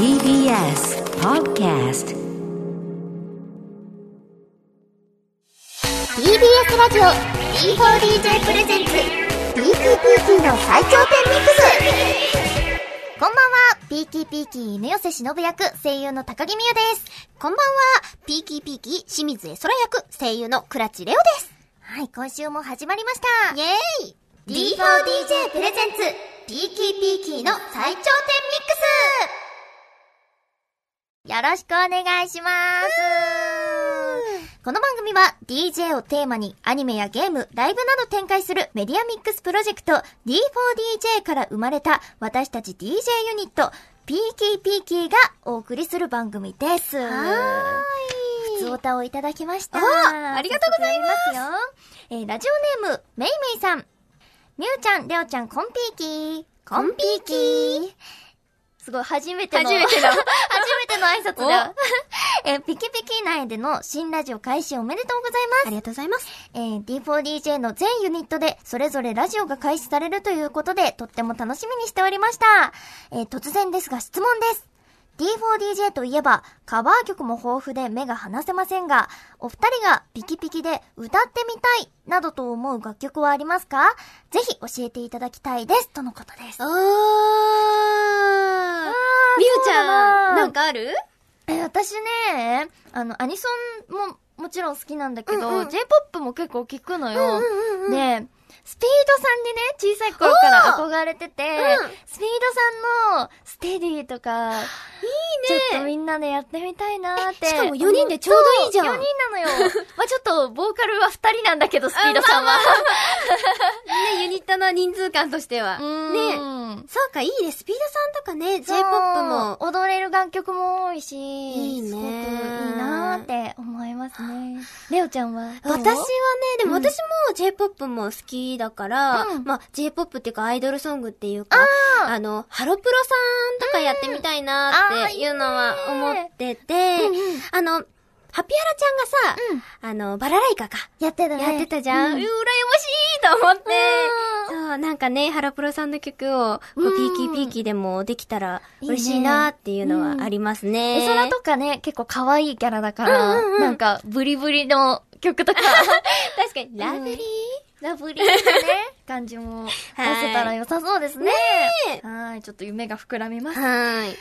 TBS Podcast TBS ラジオ D4DJ presents Peaky P-key の最頂点ミックスこんばんは、 Peaky P-key 犬寄しのぶ役声優の高木美佑です。こんばんは、 Peaky P-key 清水絵空役声優の倉知玲鳳です。はい、今週も始まりました。イェーイ !D4DJ presentsピーキーピーキーの最頂点ミックスよろしくお願いします。この番組は DJ をテーマにアニメやゲーム、ライブなど展開するメディアミックスプロジェクト D4DJ から生まれた私たち DJ ユニット PKPK がお送りする番組です。はーい。普通歌をいただきました。あありがとうございますよ。えーラジオネーム、めいめいさん。みゆちゃん、れおちゃん、コンピーキー。コンピーキー。すごい、初めての。初めての初めての挨拶だ。えーピキピキ内での新ラジオ開始おめでとうございます。ありがとうございます。えー D4DJ の全ユニットで、それぞれラジオが開始されるということで、とっても楽しみにしておりました。えー突然ですが質問です。D4DJ といえば、カバー曲も豊富で目が離せませんが、お二人がピキピキで歌ってみたい、などと思う楽曲はありますか？ぜひ教えていただきたいです。とのことです。あー。みゆちゃん、なんかある？え、私ね、あの、アニソンももちろん好きなんだけど、うんうん。J-POP も結構聞くのよ。うんうん。で、スピードさんにね、小さい頃から憧れてて、うんスピードさんのステディとか、いいね。ちょっとみんなでやってみたいなーって。しかも4人でちょうどいいじゃんそう4人なのよ。まあちょっと、ボーカルは2人なんだけど、スピードさんは。ね、ユニットの人数感としては。ね。ねそうか、いいね。スピードさんとかね、J-POP も。踊れる楽曲も多いし、いいねすごくいいなーって思いますね。レオちゃんは私はね、でもうん私も J-POP も好きだから、うん。まあ J-POP っていうかアイドルソングっていうか、あの、ハロプロさんとかやってみたいなっていうのは思ってて、うんうん。あの、ハピアラちゃんがさ、あの、バラライカか、やってたね。やってたじゃん。ううんらやましいと思って。うん。そう、なんかね、ハロプロさんの曲を、こう、うん。 Peaky P-key でもできたらいいね。嬉しいなっていうのはありますね。絵空とかね、結構可愛いキャラだから、うんうんうん。なんか、ブリブリの曲とか、確かに、ラブリー？ラブリーなね、感じも出せたら良さそうですね。ねはい、ちょっと夢が膨らみます。はーい。さ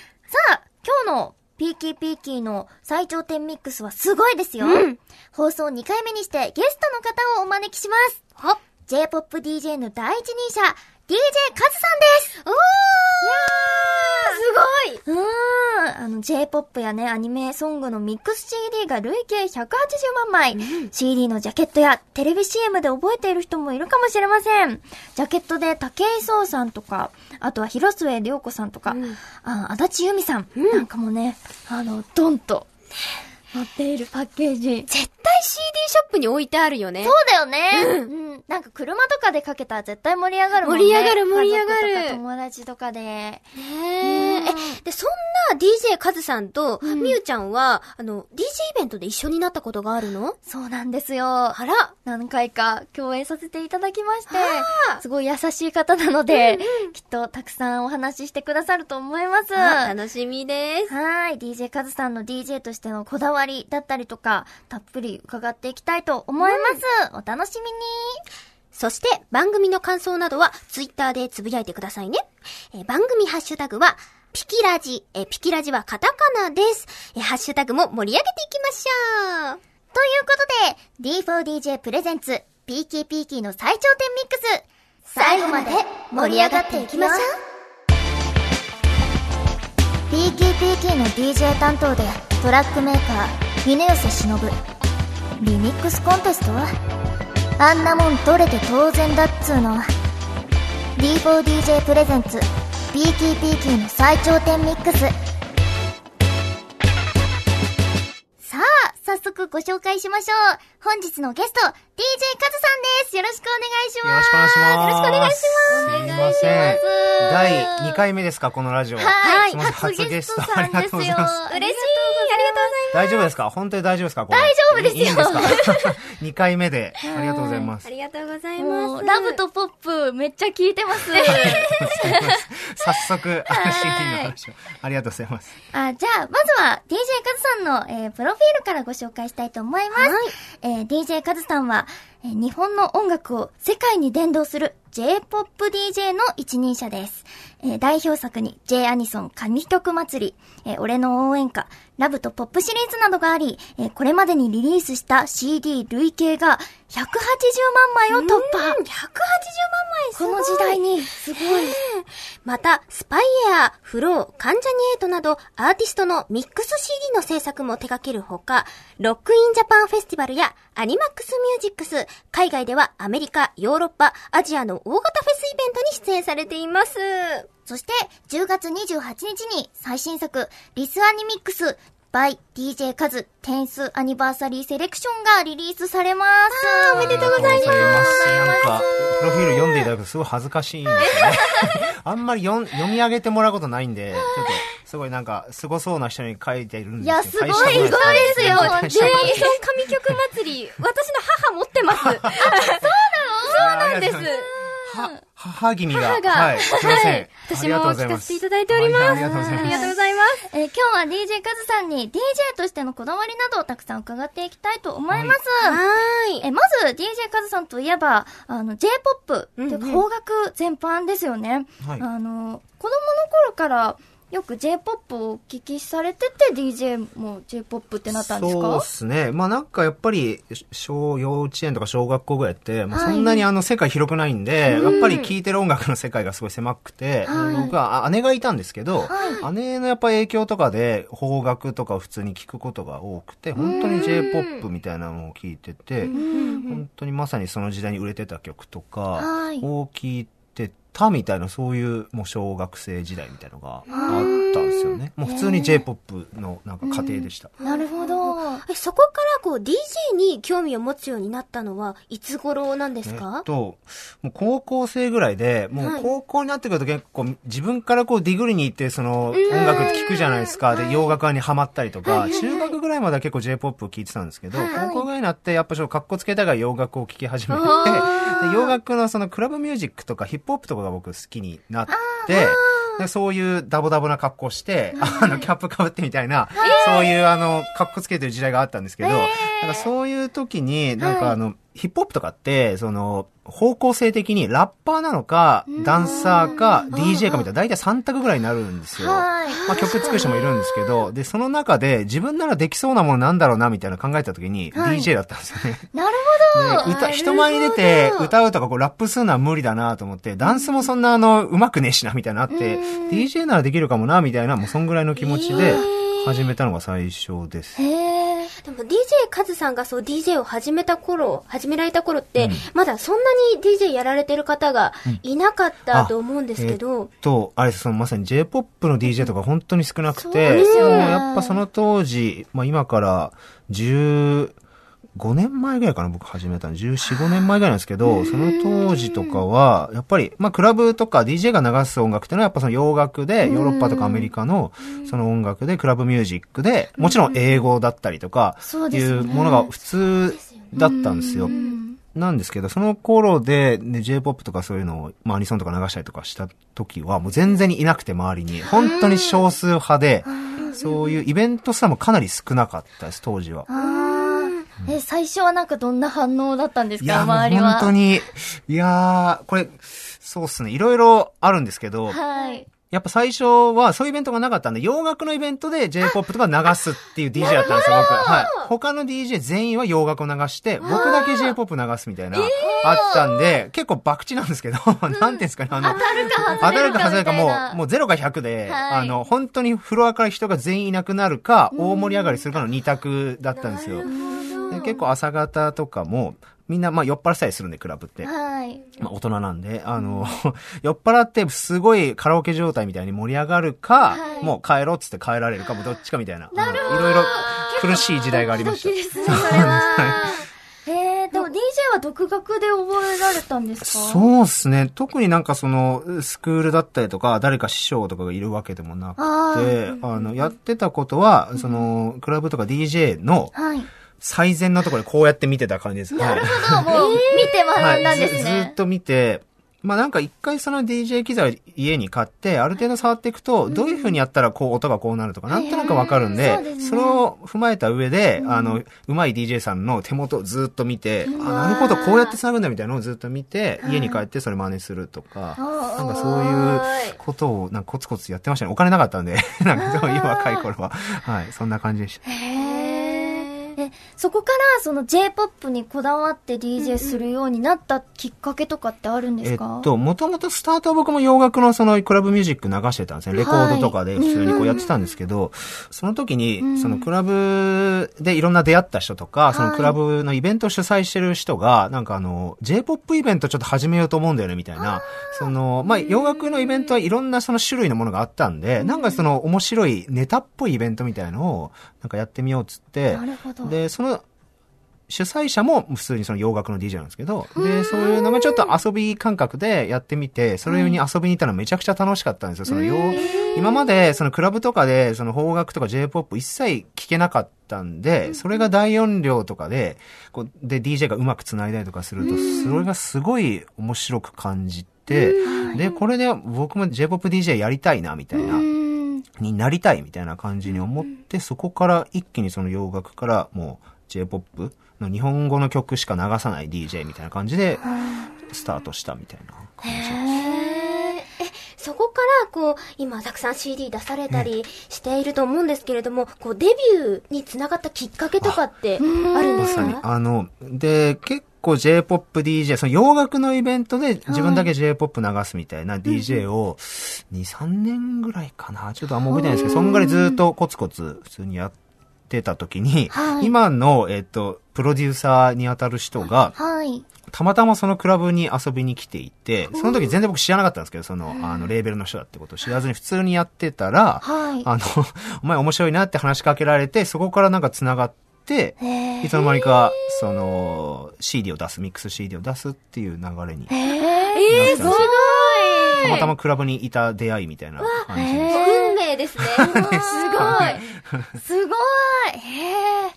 あ、今日のピーキーピーキーの最頂点ミックスはすごいですよ。うん放送2回目にしてゲストの方をお招きします。ほっ。J-POP DJ の第一人者、DJ カズさんです。おーすごい。うーん。あの、J-POP やね、アニメソングのミックス CD が累計180万枚。CD のジャケットやテレビ CM で覚えている人もいるかもしれません。ジャケットで武井壮さんとか、あとは広末涼子さんとか、うん。あ足立由美さん、なんかもね、あの、ドンと載っているパッケージ。絶対 CD ショップに置いてあるよね。そうだよね。うん。なんか車とかでかけたら絶対盛り上がるもんね。盛り上がる盛り上がる家族とか友達とかで。ねえ。で、そんな DJ カズさんと、うんみゆちゃんは、あの、DJ イベントで一緒になったことがあるの？そうなんですよ。あら。何回か共演させていただきましてはあ、すごい優しい方なので、うんうんきっとたくさんお話ししてくださると思います。楽しみです。い。DJ カズさんの DJ としてのこだわりだったりとか、たっぷり伺っていきたいと思います。お楽しみに。そして、番組の感想などは、ツイッターでつぶやいてくださいね。えー番組ハッシュタグは、ピキラジ。えーピキラジはカタカナです。えーハッシュタグも盛り上げていきましょう。ということで、D4DJ プレゼンツ、PKPK の最頂点ミックス、最後まで盛り上がっていきましょう。PKPK の DJ 担当で、トラックメーカー、峰寄忍。リミックスコンテストあんなもん取れて当然だっつーの。D4DJ プレゼンツ、PKPK の最頂点ミックス。さあ、早速ご紹介しましょう。本日のゲスト、DJ カズさんです。よろしくお願いしよろます。しくお願いします。よろしくお願いします。すいません。第2回目ですか、このラジオ。はい、すいません初ゲストさんですよ。ありがとうございますありがとうござい嬉しいありがとうござい大丈夫ですか？本当に大丈夫ですか？大丈夫ですよいいいんですか ?2 回目で。ありがとうございますあ。りがとうございます。ラブとポップ、めっちゃ聞いてます。早速、CD の話を。ありがとうございます。あ、じゃあ、まずは DJ カズさんの、えープロフィールからご紹介したいと思います。えー DJ カズさんは、えー日本の音楽を世界に伝道する J-POP DJ の一人者です。えー代表作に J アニソン神曲祭り、えー俺の応援歌、ラブとポップシリーズなどがあり、えーこれまでにリリースした CD 累計が180万枚を突破。180万枚すごい。この時代に、すごい。また、 SPYAIR、FLOW、関ジャニエイトなど、アーティストのミックス CD の制作も手掛けるほか、ロックインジャパンフェスティバルや ANIMAX MUSIX、海外ではアメリカ、ヨーロッパ、アジアの大型フェスイベントに出演されています。そして、10月28日に最新作、リスアニミックス、by DJ カズ、テンスアニバーサリーセレクションがリリースされます。おめでとうございます。なんか、プロフィール読んでいただくとすごい恥ずかしいんですよね。あんまり読ん読み上げてもらうことないんで、ちょっと、すごいなんか、すごそうな人に書いているんです。いやすごい大したことないですよ大したことないジェイソン神曲祭り、私の母持ってます。そうなんですは、母君が。母がはい。すいません。私ありがとうもございます聞かせていただいております。はいありがとうございますありがとうございます。えー今日は DJ カズさんに DJ としてのこだわりなどをたくさん伺っていきたいと思います。はーい。え、まず DJ カズさんといえば、あの、J-POP っていうかうんうん邦楽全般ですよね。はいあの、子供の頃からよく J-POP をお聞きされてて DJ も J-POP ってなったんですそうかですね。まあなんかやっぱり、小、幼稚園とか小学校ぐらいって、まあ、はい。そんなにあの世界広くないんで、うん。やっぱり聴いてる音楽の世界がすごい狭くて、はい。僕はあ姉がいたんですけど、は姉のやっぱ影響とかで邦楽とかを普通に聴くことが多くて、本当に J-POP みたいなのを聴いてて、本当にまさにその時代に売れてた曲とかはい。を聴いてたみたいな、そういうもう小学生時代みたいなのがあったんですよね。もう普通に J-POP のなんか家庭でした。なるほど。え、そこからこう DJ に興味を持つようになったのはいつ頃なんですえっか、と、もう高校生ぐらいで、もはい。う高校になってくると結構自分からこうディグリに行ってその音楽聴くじゃないですか。で、洋楽にハマったりとか、中学ぐらいまでは結構 J-POP を聴いてたんですけど、高校ぐらいになってやっぱちょっと格好つけたが洋楽を聴き始めて、で洋楽のそのクラブミュージックとかヒップホップとかが僕好きになって、でそういうダボダボな格好して、あの、キャップかぶってみたいな、そういうあの、格好つけてる時代があったんですけど、なんかそういう時に、なんかあの、ヒップホップとかって、その、方向性的にラッパーなのか、ダンサーか、DJ かみたいな、大体3択ぐらいになるんですよ。はい。まあ曲作る人もいるんですけど、で、その中で自分ならできそうなものなんだろうな、みたいな考えた時に、はい DJ だったんですよね。なるで歌、人前に出て歌うとかこうラップするのは無理だなと思って、ダンスもそんなあの、上手くねえしな、みたいなのあって、DJ ならできるかもな、みたいな、もうそんぐらいの気持ちで始めたのが最初です。ほど。へー。カズさんがそう DJ を始めた頃、始められた頃って、うん。まだそんなに DJ やられてる方がいなかったと思うんですけど、えっと、あれそのまさに J-POP の DJ とか本当に少なくそうて、ですよね。もうやっぱその当時、まあ今から15年前ぐらいかな、僕始めたの。14、5年前ぐらいなんですけど、その当時とかは、やっぱり、まあクラブとか DJ が流す音楽っていうのはやっぱその洋楽で、ヨーロッパとかアメリカのその音楽で、クラブミュージックで、もちろん英語だったりとか、いそうものが普通だったんですよ。なんですけど、その頃で、ね、J-POP とかそういうのを、まあアニソンとか流したりとかした時は、もう全然にいなくて周りに、本当に少数派で、そういうイベントすらもかなり少なかったです、当時は。え、最初はなんかどんな反応だったんですか？周りは。本当に、いやー、これ、そうっすね、いろいろあるんですけど、はい。やっぱ最初はそういうイベントがなかったんで、洋楽のイベントで J-POP とか流すっていう DJ だったんですよ、僕。はい。他の DJ 全員は洋楽を流して、僕だけ J-POP 流すみたいな、あったんで、結構博打なんですけど、なんていうんですかね、あの、当たるか当たるか外れるかもみたいなう、もう0か100で、はいあの、本当にフロアから人が全員いなくなるか、大盛り上がりするかの2択だったんですよ。で結構朝方とかも、みんな、まあ酔っ払ったりするんで、クラブって。はい。まあ大人なんで、あの、酔っ払ってすごいカラオケ状態みたいに盛り上がるか、はいもう帰ろうっつって帰られるか、もうどっちかみたいな。いろいろ苦しい時代がありました。ドキドキですね、そ れは。えー、でも DJ はは独学で覚えられたんですか？そうですね。特になんかその、スクールだったりとか、誰か師匠とかがいるわけでもなくて、あの、やってたことは、その、クラブとか DJ のはい。最善のところでこうやって見てた感じです。なるほど、もう、見て学んだんですずずねっ。と見て、まあなんか一回その DJ 機材を家に買って、ある程度触っていくと、どういう風にやったらこう音がこうなるとか、なんとなくわかるんでそれを踏まえた上で、あの、うまい DJ さんの手元をずっと見て、あ、なるほど、こうやって繋ぐんだみたいなのをずっと見て、家に帰ってそれ真似するとか、なんかそういうことをなんかコツコツやってましたね。お金なかったんで、なんかそういう若い頃は。はい、そんな感じでした。え、そこからその J-POP にこだわって DJ するようになったきっかけとかってあるんですえっかと、もともとスタートは僕も洋楽のそのクラブミュージック流してたんですね。レコードとかで普通にこうやってたんですけど、その時に、そのクラブでいろんな出会った人とか、そのクラブのイベントを主催してる人が、なんかあの、J-POP イベントちょっと始めようと思うんだよね、みたいな。その、まあ、洋楽のイベントはいろんなその種類のものがあったんで、なんかその面白いネタっぽいイベントみたいのを、なんかやってみようっつって、なるほどで、その、主催者も普通にその洋楽の DJ なんですけど、で、そういうのがちょっと遊び感覚でやってみて、それに遊びに行ったらめちゃくちゃ楽しかったんですよ。その洋、今までそのクラブとかでその邦楽とか J-POP 一切聞けなかったんで、それが大音量とかで、こう、で DJ がうまく繋いだりとかすると、それがすごい面白く感じて、で、これで僕も J-POP DJ やりたいな、みたいな。うんになりたいみたいな感じに思って、そこから一気にその洋楽からもう J-POP の日本語の曲しか流さない DJ みたいな感じでスタートしたみたいな感じ。え、そこから、こう、今、たくさん CD 出されたりしていると思うんですけれども、こう、デビューにつながったきっかけとかってあるんでますさに。かあの、で、結構 J-POP DJ、その洋楽のイベントで自分だけ J-POP 流すみたいな DJ を2、3年ぐらいかな。ちょっとあんま覚えてないですけど、そんぐらいずっとコツコツ普通にやってた時に、はい。今の、えっと、プロデューサーに当たる人が、はい。たまたまそのクラブに遊びに来ていて、その時全然僕知らなかったんですけど、その、あの、レーベルの人だってことを知らずに普通にやってたら、はい。あの、お前面白いなって話しかけられて、そこからなんか繋がって、いつの間にか、その、CD を出す、ミックス CD を出すっていう流れに。えー、すごいたまたまクラブにいた出会いみたいな感じです。運命ですね。すごいすごいへえ。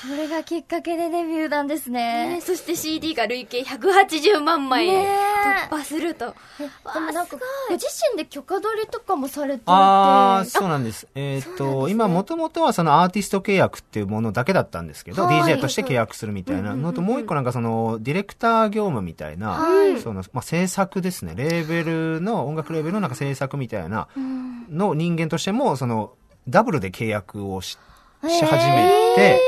それがきっかけでデビューなんですね。ねそして CD が累計180万枚ね突破すると。えでもなんか、ご自身で許可取りとかもされていて。ああ、そうなんです。えっ、と、今もともとはそのアーティスト契約っていうものだけだったんですけど、はい DJ として契約するみたいなのと、もう一個なんかその、ディレクター業務みたいな、はいその、まあ、制作ですね。レーベルの、音楽レーベルのなんか制作みたいなうんの人間としても、その、ダブルで契約をしし始めて、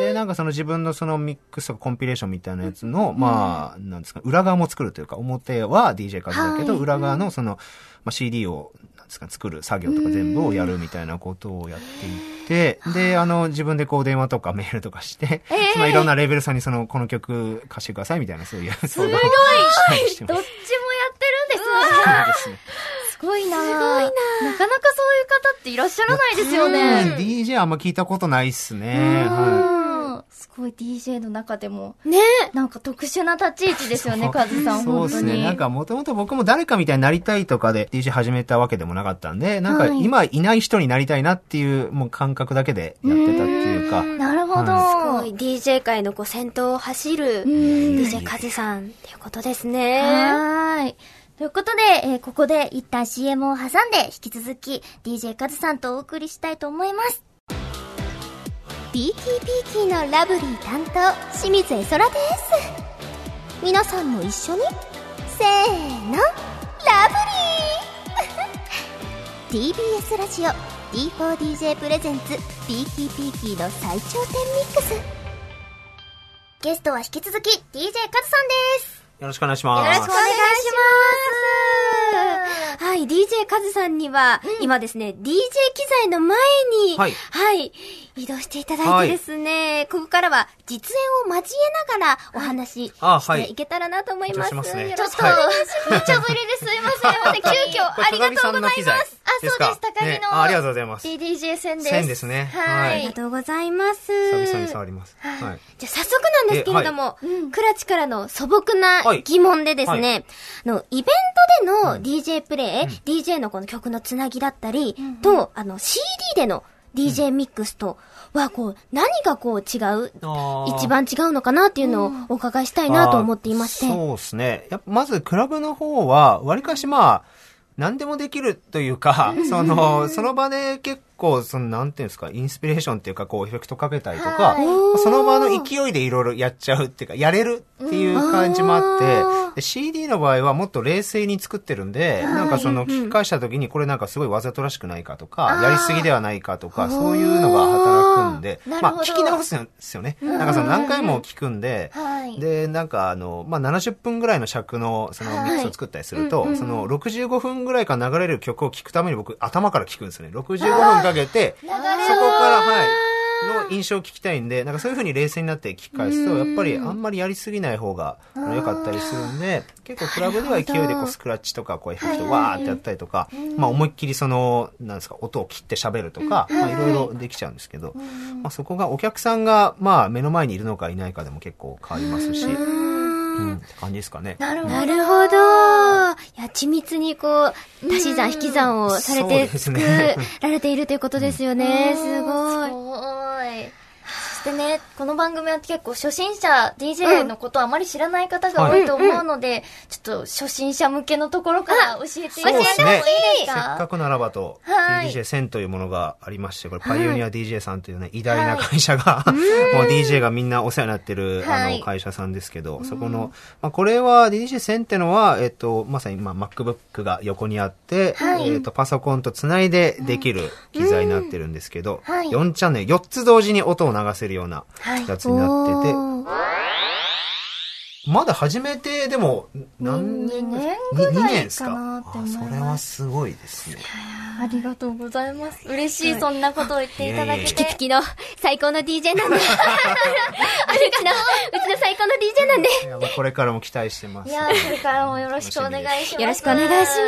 で、なんかその自分のそのミックスとかコンピレーションみたいなやつの、まあ、なんですか、裏側も作るというか、表は DJ 数だけど、はい裏側のその、まあ、CD を、なんですか、作る作業とか全部をやるみたいなことをやっていて、で、あの、自分でこう電話とかメールとかして、まあ、いろんなレーベルさんにその、この曲貸してくださいみたいな、そういう相談をしたりしてまどっちもやす。ってるんですね。そうですね。すごいなすごいななかなかそういう方っていらっしゃらないですようんね。DJ あんま聞いたことないっすね。はうんすごい DJ の中でも、ねなんか特殊な立ち位置ですよね、カズさん、そう本当に。ですね。なんかもともと僕も誰かみたいになりたいとかで DJ 始めたわけでもなかったんで、なんかはい今いない人になりたいなっていうもう感覚だけでやってたっていうか。なるほど。すごい DJ 界のこう先頭を走るうん DJ カズさんっていうことですね。はーい。ということで、えーここで一旦 CM を挟んで、引き続き DJ カズさんとお送りしたいと思います。 Peaky P-key のラブリー担当、清水絵空です。皆さんも一緒に、せーの、ラブリー TBS ラジオ D4DJ プレゼンツ Peaky P-key の最頂点ミックス。ゲストは引き続き DJ カズさんです。よろしくお願いします。よろしくお願いします。はい、DJ カズさんには、今ですね、DJ 機材の前に、はいはい、移動していただいてですね、ここからは実演を交えながらお話ししていけたらなと思います。緊張しますねちょっと、無茶ぶりですいません。急遽、ありがとうございます。あ、そうです。高高木ね、のあありがとうございます。DDJ 戦です。線ですねははいありがとうございます。久々に触ります。はい。じゃあ早速なんですけれども、クラチからの素朴なはい疑問でですね、はあの、イベントでの DJ プレイ、DJ のこの曲のつなぎだったり、と、あの、CD での DJ ミックスとは、こう、何がこう違う、一番違うのかなっていうのをお伺いしたいなと思っていまして。そうですね。やっぱまず、クラブの方は、わりかしまあ、何でもできるというか、その、その場で結構、その、なんていうんですか、インスピレーションっていうか、こう、エフェクトかけたりとか、はい。その場の勢いでいろいろやっちゃうっていうか、やれるっていう感じもあって、で CD の場合はもっと冷静に作ってるんで、なんかその、聞き返した時に、これなんかすごいわざとらしくないかとか、やりすぎではないかとか、そういうのが働くんで、まあ、聞き直すんですよね。なんかその何回も聞くんで、はい。で、なんかあの、まあ、70分ぐらいの尺のそのミックスを作ったりすると、その65分ぐらいから流れる曲を聴くために僕頭から聞くんですよね。65分かけて、そこから、はい、の印象を聞きたいんで、なんかそういう風に冷静になって聞き返すと、やっぱりあんまりやりすぎない方が良かったりするんで、結構クラブでは勢いでこうスクラッチとかこうエフェクトわーってやったりとか、まあ思いっきりその、なんですか、音を切って喋るとか、まあい。ろいろできちゃうんですけど、まあそこがお客さんがまあ目の前にいるのかいないかでも結構変わりますし、うん、って感じですかね。なるほど。なるほど。いや、緻密にこう、足し算、引き算をされて作ねられているということですよね。すごい。すごい。そしてね、この番組は結構初心者、DJ のことをあまり知らない方が多いと思うので、ちょっと初心者向けのところから教えていただいてもいいですせっかかくならばと、はい。DJ1000 というものがありまして、これパイオニア DJ さんというね、偉大な会社が、もう DJ がみんなお世話になってる、はい。あの、会社さんですけど、そこの、まあ、これは DJ1000 ってのは、えっと、まさに、まあ、MacBook が横にあって、はい。えっと、パソコンとつないでできる機材になってるんですけど、はい。4チャンネル、4つ同時に音を流せるようなやつになってて、おーまだ始めて、でも、何年ぐらい？二年ですかかなって思いますあそれはすごいですね。ありがとうございます。嬉しい、そんなことを言っていただけいえいえて。ピキピキの最高の DJ なんで。あうちの、うちの最高の DJ なんで。これからも期待してます。いや、これからもよろしくお願いします。よろしくお願いします。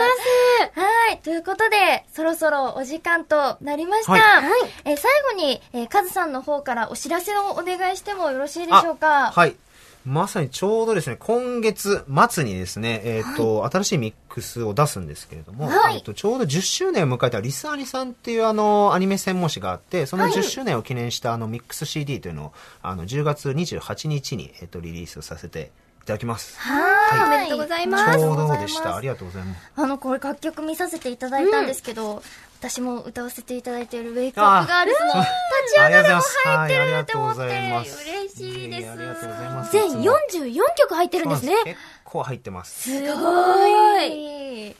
はい。ということで、そろそろお時間となりました。はいえー最後に、えー、カズさんの方からお知らせをお願いしてもよろしいでしょうか？はい。まさにちょうどですね、今月末にですね、えっ、と、新しいミックスを出すんですけれども、はいえっと、ちょうど10周年を迎えたリスアニさんっていうあの、アニメ専門誌があって、その10周年を記念したあの、ミックス CD というのを、あの、10月28日に、えっ、と、リリースをさせていただきます。はい。おめでとうございますちょうどでした。ありがとうございます。あの、これ楽曲見させていただいたんですけど、私も歌わせていただいているウェイクアップガールズの立ち上がりも入ってるって思って、嬉しいです。いえいえありがとうございます全44曲入ってるんですね。結構入ってます。すごい。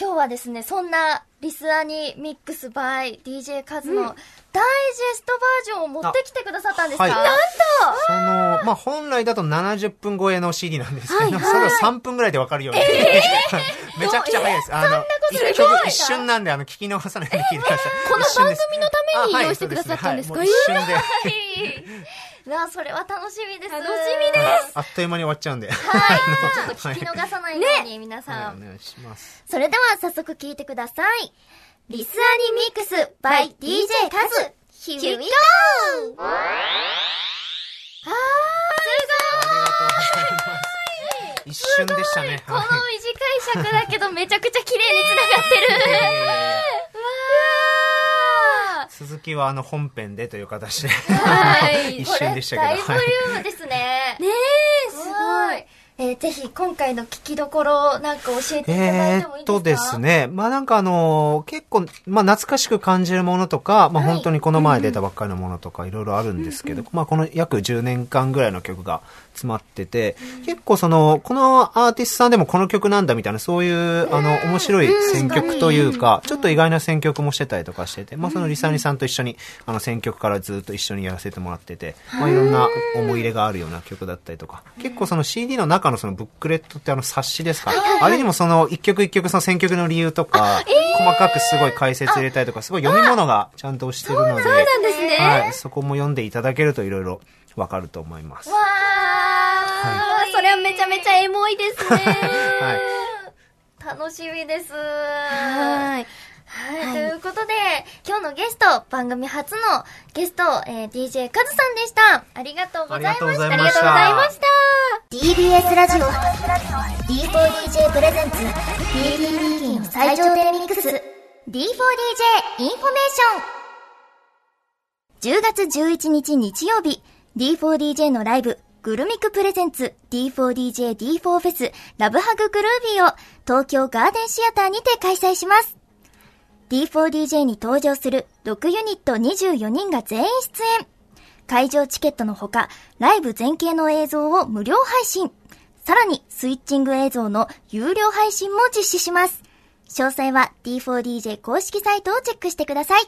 今日はですね、そんなリスアニミックス by DJ カズのダイジェストバージョンを持ってきてくださったんですか、はいなんとその、まあ、本来だと70分超えの CD なんですけど、それを3分ぐらいでわかるように。めちゃくちゃ早いです。あの、一曲一瞬なんで、あの、聞き逃さないように聞いてください。この番組のために用意してくださったんですか？はいそれは楽しみです。楽しみですあっという間に終わっちゃうんで。はい。ちょっと聞き逃さないように、皆さん。はいお願いします。それでは早速聞いてください。リスアニミックス by DJ カズ。Here we go! あー、一瞬でしたね。このはい短い尺だけどめちゃくちゃ綺麗に繋がってる。いやいやいやうわー続きはあの本編でという形で。はい。一瞬でしたけど。大ボリュームですね。ねえ。えーぜひ今回の聞きどころなんか教えていただいえてもいいですか？ーっとです。ね。まあなんかあのー結構、まあ懐かしく感じるものとか、まあはい。本当にこの前出たばっかりのものとかいろいろあるんですけど、まあこの約10年間ぐらいの曲が詰まってて、結構その、このアーティストさんでもこの曲なんだみたいな、そういう、あの、面白い選曲というか、ちょっと意外な選曲もしてたりとかしてて、まあそのリサニさんと一緒に、あの選曲からずっと一緒にやらせてもらってて、まあいろんな思い入れがあるような曲だったりとか、結構その CD の中のそのブックレットってあの冊子ですか、あれにもその一曲一曲その選曲の理由とか、細かくすごい解説入れたりとか、すごい読み物がちゃんとしてるので、そうなんですね。はい、そこも読んでいただけるといろいろわかると思います。わー、それはめちゃめちゃエモいですね。はい楽しみです。はい。はい、ということで、今日のゲスト、番組初のゲスト、えー、DJ カズさんでした。ありがとうございました。ありがとうございましたありがとうございました。TBS ラジオ D4DJ プレゼンツ PTP の最頂点ミックス D4DJ インフォメーション10月11日日曜日 D4DJ のライブグルミクプレゼンツ D4DJ D4 フェスラブハググルービーを東京ガーデンシアターにて開催します D4DJ に登場する6ユニット24人が全員出演会場チケットのほか、ライブ全景の映像を無料配信。さらに、スイッチング映像の有料配信も実施します。詳細は D4DJ 公式サイトをチェックしてください。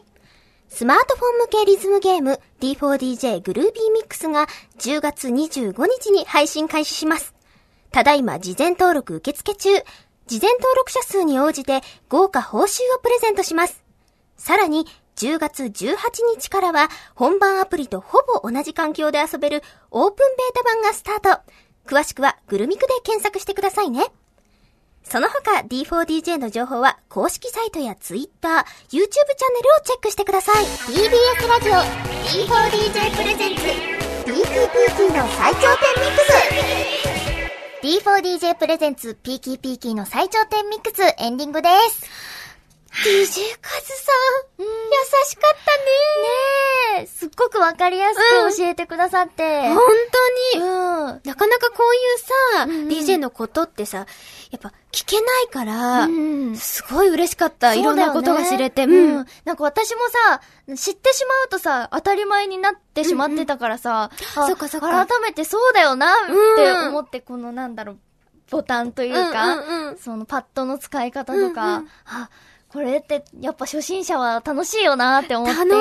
スマートフォン向けリズムゲーム D4DJ グルービーミックスが10月25日に配信開始します。ただいま事前登録受付中。事前登録者数に応じて豪華報酬をプレゼントします。さらに10月18日からは本番アプリとほぼ同じ環境で遊べるオープンベータ版がスタート。詳しくはグルミクで検索してくださいね。その他 D4DJ の情報は公式サイトや Twitter、YouTube チャンネルをチェックしてください。TBS ラジオ D4DJ プレゼンツ PKPK の最頂点ミックス D4DJ プレゼンツ PKPK の最頂点ミックスエンディングです。DJ カズさん、優しかったね。ねえ、すっごくわかりやすく教えてくださって。本当に、うん。なかなかこういうさ、うんうん DJ のことってさ、やっぱ聞けないから、うん。すごい嬉しかった。いろんなことが知れて。ううん。ん。なんか私もさ、知ってしまうとさ、当たり前になってしまってたからさ、あそっかそっか。改めてそうだよなって思って、このなんだろう、ボタンというか、うんうんうん。そのパッドの使い方とか、うんうん。あ、これってやっぱ初心者は楽しいよなって思って。楽し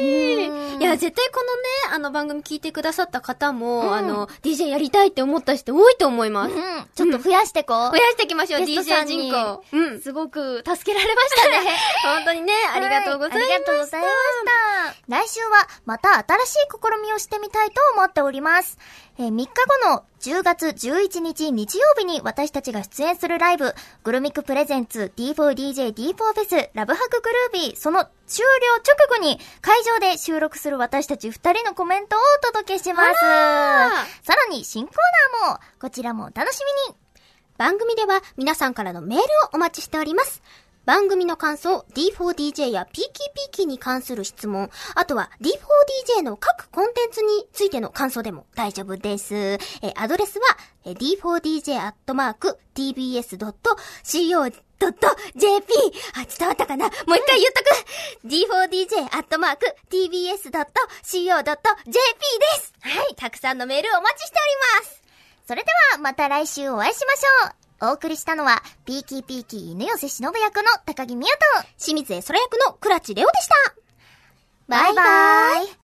い。うんいや、絶対このね、あの番組聞いてくださった方も、うんあの、DJ やりたいって思った人多いと思います。うん、ちょっと増やしてこう。増やしていきましょう、DJ 人口。うん。すごく助けられましたね。本当にね、ありがとうございます。はありがとうございました。来週はまた新しい試みをしてみたいと思っております。えー3日後の10月11日日曜日に私たちが出演するライブ、グルミクプレゼンツ D4DJ D4 フェスラブハググルービー、その終了直後に会場で収録する私たち2人のコメントをお届けします。あさらに新コーナーも、こちらもお楽しみに。番組では皆さんからのメールをお待ちしております。番組の感想、D4DJ や PKPK に関する質問、あとは D4DJ の各コンテンツについての感想でも大丈夫です。えアドレスは、えー d4dj.tbs.co.jp あ、伝わったかな？もう一回言っとく !d4dj.tbs.co.jp ですはい、たくさんのメールお待ちしておりますそれではまた来週お会いしましょう。お送りしたのは、ピーキーピーキー犬寄せ忍役の高木美代と、清水絵空役の倉地レオでした。バイバイ。